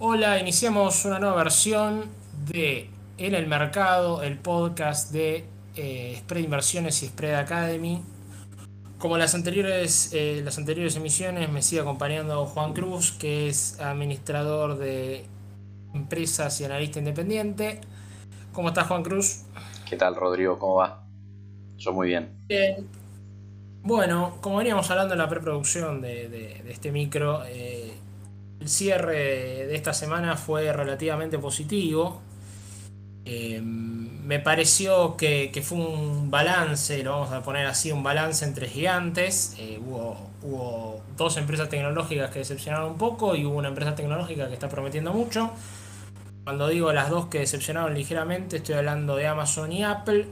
Hola, iniciamos una nueva versión de En el Mercado, el podcast de eh, Spread Inversiones y Spread Academy. Como las anteriores, eh, las anteriores emisiones, me sigue acompañando Juan Cruz, que es administrador de empresas y analista independiente. ¿Cómo estás, Juan Cruz? ¿Qué tal, Rodrigo? ¿Cómo va? Yo muy bien. Bien. Bueno, como veníamos hablando en la preproducción de, este micro, eh, el cierre de esta semana fue relativamente positivo. Eh, me pareció que, fue un balance, lo vamos a poner así, un balance entre gigantes. Eh, hubo, dos empresas tecnológicas que decepcionaron un poco y hubo una empresa tecnológica que está prometiendo mucho. Cuando digo las dos que decepcionaron ligeramente, estoy hablando de Amazon y Apple.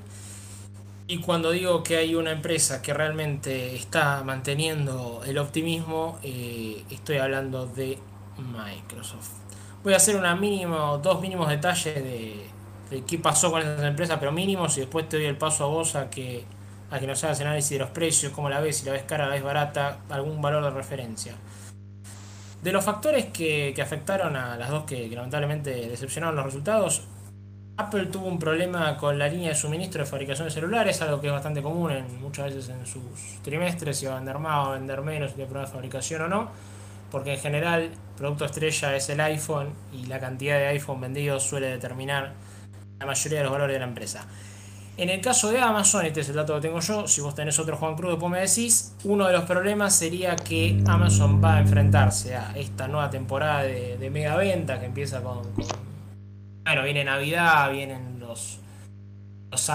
Y cuando digo que hay una empresa que realmente está manteniendo el optimismo, eh, estoy hablando de Microsoft. Voy a hacer una mínimo, dos mínimos detalles de, qué pasó con esas empresas, pero mínimos, y después te doy el paso a vos a que, a que nos hagas análisis de los precios, cómo la ves, si la ves cara, la ves barata, algún valor de referencia. De los factores que, afectaron a las dos que, que lamentablemente decepcionaron los resultados, Apple tuvo un problema con la línea de suministro de fabricación de celulares, algo que es bastante común en, muchas veces en sus trimestres, si va a vender más o vender menos, si tiene problemas de fabricación o no, porque en general producto estrella es el iPhone y la cantidad de iPhone vendidos suele determinar la mayoría de los valores de la empresa. En el caso de Amazon, este es el dato que tengo yo, si vos tenés otro Juan Cruz, después me decís, uno de los problemas sería que Amazon va a enfrentarse a esta nueva temporada de, mega venta que empieza con bueno, viene Navidad, vienen los,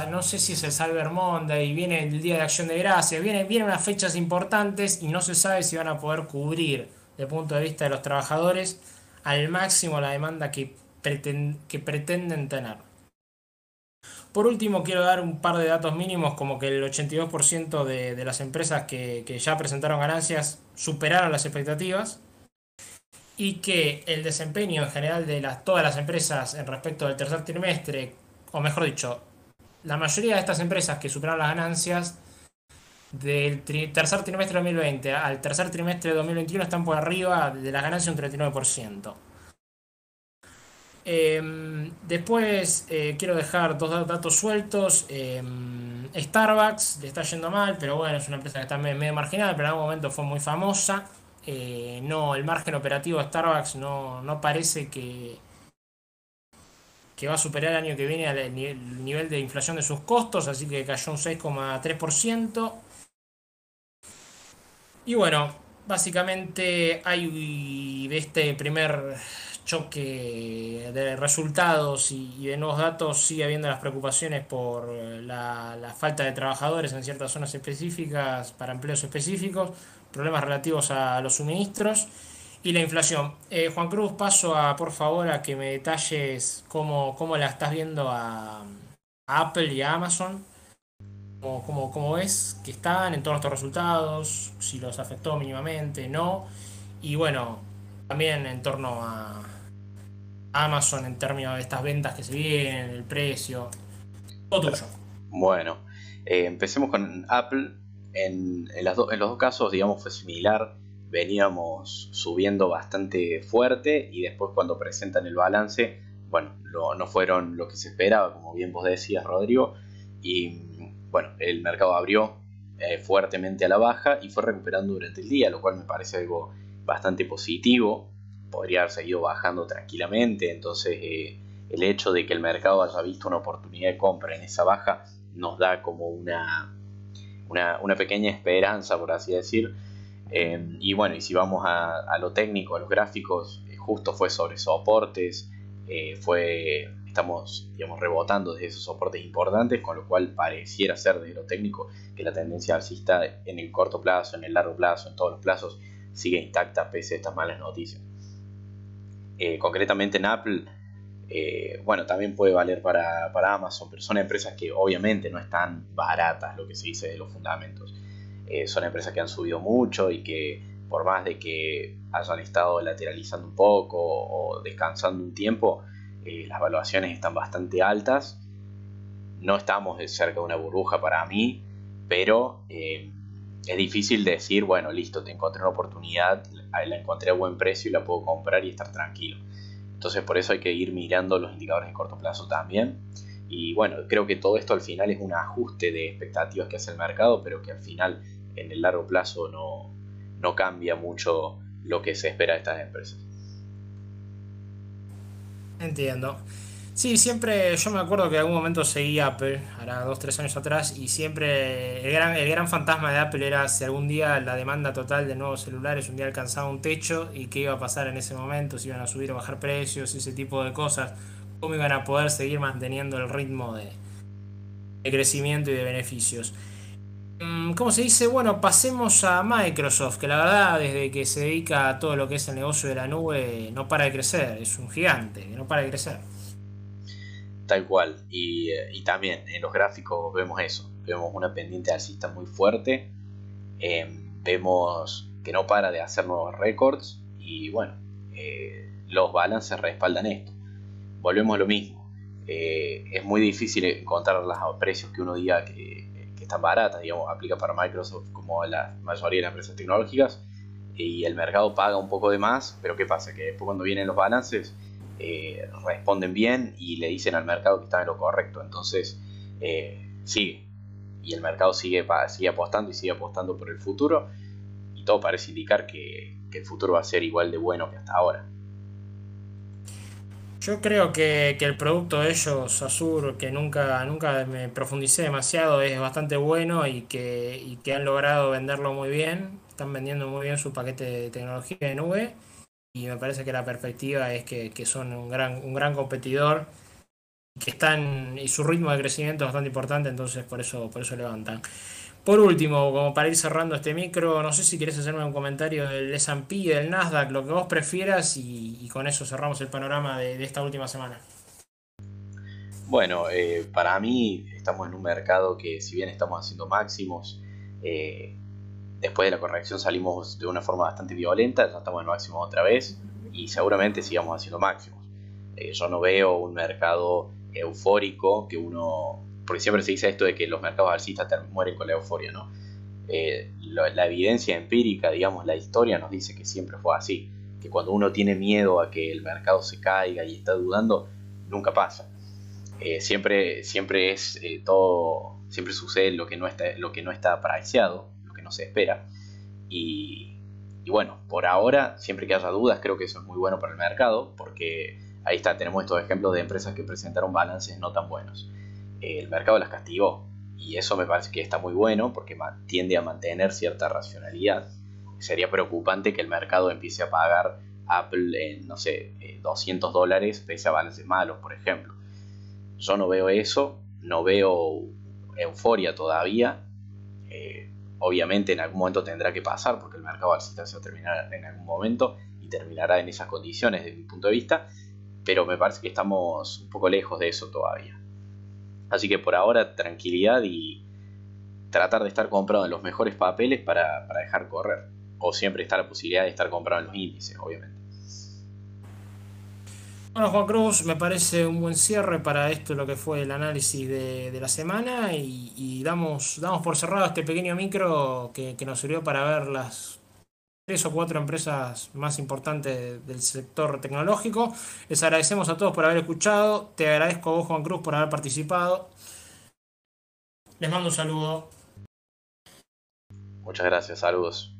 no sé si es el Cyber Monday, viene el Día de Acción de Gracias, vienen, vienen unas fechas importantes y no se sabe si van a poder cubrir, el punto de vista de los trabajadores, al máximo la demanda que, que pretenden tener. Por último, quiero dar un par de datos mínimos, como que el 82% de, de las empresas que, que ya presentaron ganancias superaron las expectativas y que el desempeño en general de las, todas las empresas en respecto del tercer trimestre, o mejor dicho, la mayoría de estas empresas que superaron las ganancias del tercer trimestre de 2020 al tercer trimestre de 2021 están por arriba de las ganancias un 39%. Em, después eh, quiero dejar dos datos sueltos. Em, Starbucks le está yendo mal, pero bueno, es una empresa que está medio marginal, pero en algún momento fue muy famosa. Eh, no, el margen operativo de Starbucks no, parece que, que va a superar el año que viene el nivel, de inflación de sus costos, así que cayó un 6,3%. Y bueno, básicamente hay de este primer choque de resultados y, de nuevos datos sigue habiendo las preocupaciones por la, falta de trabajadores en ciertas zonas específicas para empleos específicos problemas relativos a los suministros y la inflación. Eh, Juan Cruz, paso a, por favor, a que me detalles cómo, cómo la estás viendo a, Apple y a Amazon. Cómo, cómo, ves que están en todos estos resultados, si los afectó mínimamente, no. Y bueno, también en torno a Amazon en términos de estas ventas que se vienen, el precio. Todo tuyo. Bueno, eh, empecemos con Apple. En, los dos casos, digamos, fue similar. Veníamos subiendo bastante fuerte y después cuando presentan el balance, bueno, no fueron lo que se esperaba, como bien vos decías, Rodrigo. Y bueno, el mercado abrió eh, fuertemente a la baja y fue recuperando durante el día, lo cual me parece algo bastante positivo. Podría haber seguido bajando tranquilamente, entonces eh, el hecho de que el mercado haya visto una oportunidad de compra en esa baja nos da como una, una, pequeña esperanza, por así decir. Eh, y bueno, y si vamos a, lo técnico, a los gráficos, justo fue sobre soportes, fue, estamos digamos, rebotando desde esos soportes importantes, con lo cual pareciera ser de lo técnico que la tendencia alcista en el corto plazo, en el largo plazo, en todos los plazos, sigue intacta pese a estas malas noticias. concretamente en Apple, eh, bueno, también puede valer para, Amazon, pero son empresas que obviamente no están baratas, lo que se dice de los fundamentos. Eh, son empresas que han subido mucho y que por más de que hayan estado lateralizando un poco o descansando un tiempo, eh, las valuaciones están bastante altas. No estamos cerca de una burbuja para mí, pero es difícil decir, bueno, listo, te encontré una oportunidad, la encontré a buen precio y la puedo comprar y estar tranquilo. Entonces por eso hay que ir mirando los indicadores de corto plazo también. Y bueno, creo que todo esto al final es un ajuste de expectativas que hace el mercado, pero que al final en el largo plazo no, no cambia mucho lo que se espera de estas empresas. Entiendo. Sí, siempre, yo me acuerdo que en algún momento seguí Apple, ahora dos, tres años atrás, y siempre el gran, el gran fantasma de Apple era si algún día la demanda total de nuevos celulares un día alcanzaba un techo y qué iba a pasar en ese momento, si iban a subir o bajar precios, ese tipo de cosas, cómo iban a poder seguir manteniendo el ritmo de, de crecimiento y de beneficios. Mm, ¿Cómo se dice? Bueno, pasemos a Microsoft, que la verdad desde que se dedica a todo lo que es el negocio de la nube no para de crecer, es un gigante, no para de crecer. Tal cual. Eh, y, también en los gráficos vemos eso. Vemos una pendiente alcista muy fuerte. Em, vemos que no para de hacer nuevos récords. Y bueno, eh, los balances respaldan esto. Volvemos a lo mismo. Eh, es muy difícil encontrar los precios que uno diga que, que, están baratas. Digamos, aplica para Microsoft como la mayoría de las empresas tecnológicas. Y el mercado paga un poco de más. Pero ¿qué pasa? Que después cuando vienen los balances eh, responden bien y le dicen al mercado que está en lo correcto. Entonces, eh, sigue. Y el mercado sigue, sigue apostando y sigue apostando por el futuro. Y todo parece indicar que, el futuro va a ser igual de bueno que hasta ahora. Yo creo que, el producto de ellos, Azur, que nunca, nunca me profundicé demasiado, es bastante bueno y que, y que han logrado venderlo muy bien. Están vendiendo muy bien su paquete de tecnología de nube y me parece que la perspectiva es que, son un gran, un gran competidor que están y su ritmo de crecimiento es bastante importante, entonces por eso, por eso levantan. Por último, como para ir cerrando este micro, no sé si quieres hacerme un comentario del S&P del Nasdaq, lo que vos prefieras y, con eso cerramos el panorama de, esta última semana. Bueno, eh, para mí estamos en un mercado que si bien estamos haciendo máximos, eh, Después de la corrección salimos de una forma bastante violenta, ya estamos en máximo otra vez y seguramente sigamos haciendo máximos. Eh, yo no veo un mercado eufórico que uno, porque siempre se dice esto de que los mercados alcistas mueren con la euforia, ¿no? Eh, la evidencia empírica, digamos, la historia nos dice que siempre fue así, que cuando uno tiene miedo a que el mercado se caiga y está dudando, nunca pasa. Eh, siempre, siempre es todo, siempre sucede lo que no está, lo que no está priceado se espera. Y, bueno, por ahora, siempre que haya dudas, creo que eso es muy bueno para el mercado, porque ahí está, tenemos estos ejemplos de empresas que presentaron balances no tan buenos. El mercado las castigó, y eso me parece que está muy bueno, porque tiende a mantener cierta racionalidad. Sería preocupante que el mercado empiece a pagar Apple en, no sé, 200 eh, dólares pese a balances malos, por ejemplo. Yo no veo eso, no veo euforia todavía. Eh, Obviamente en algún momento tendrá que pasar porque el mercado alcista se va a terminar en algún momento y terminará en esas condiciones desde mi punto de vista, pero me parece que estamos un poco lejos de eso todavía. Así que por ahora tranquilidad y tratar de estar comprado en los mejores papeles para, para dejar correr. O siempre está la posibilidad de estar comprado en los índices, obviamente. Bueno, Juan Cruz, me parece un buen cierre para esto, lo que fue el análisis de, la semana y, damos, damos por cerrado este pequeño micro que, nos sirvió para ver las tres o cuatro empresas más importantes del sector tecnológico. Les agradecemos a todos por haber escuchado, te agradezco a vos, Juan Cruz, por haber participado. Les mando un saludo. Muchas gracias, saludos.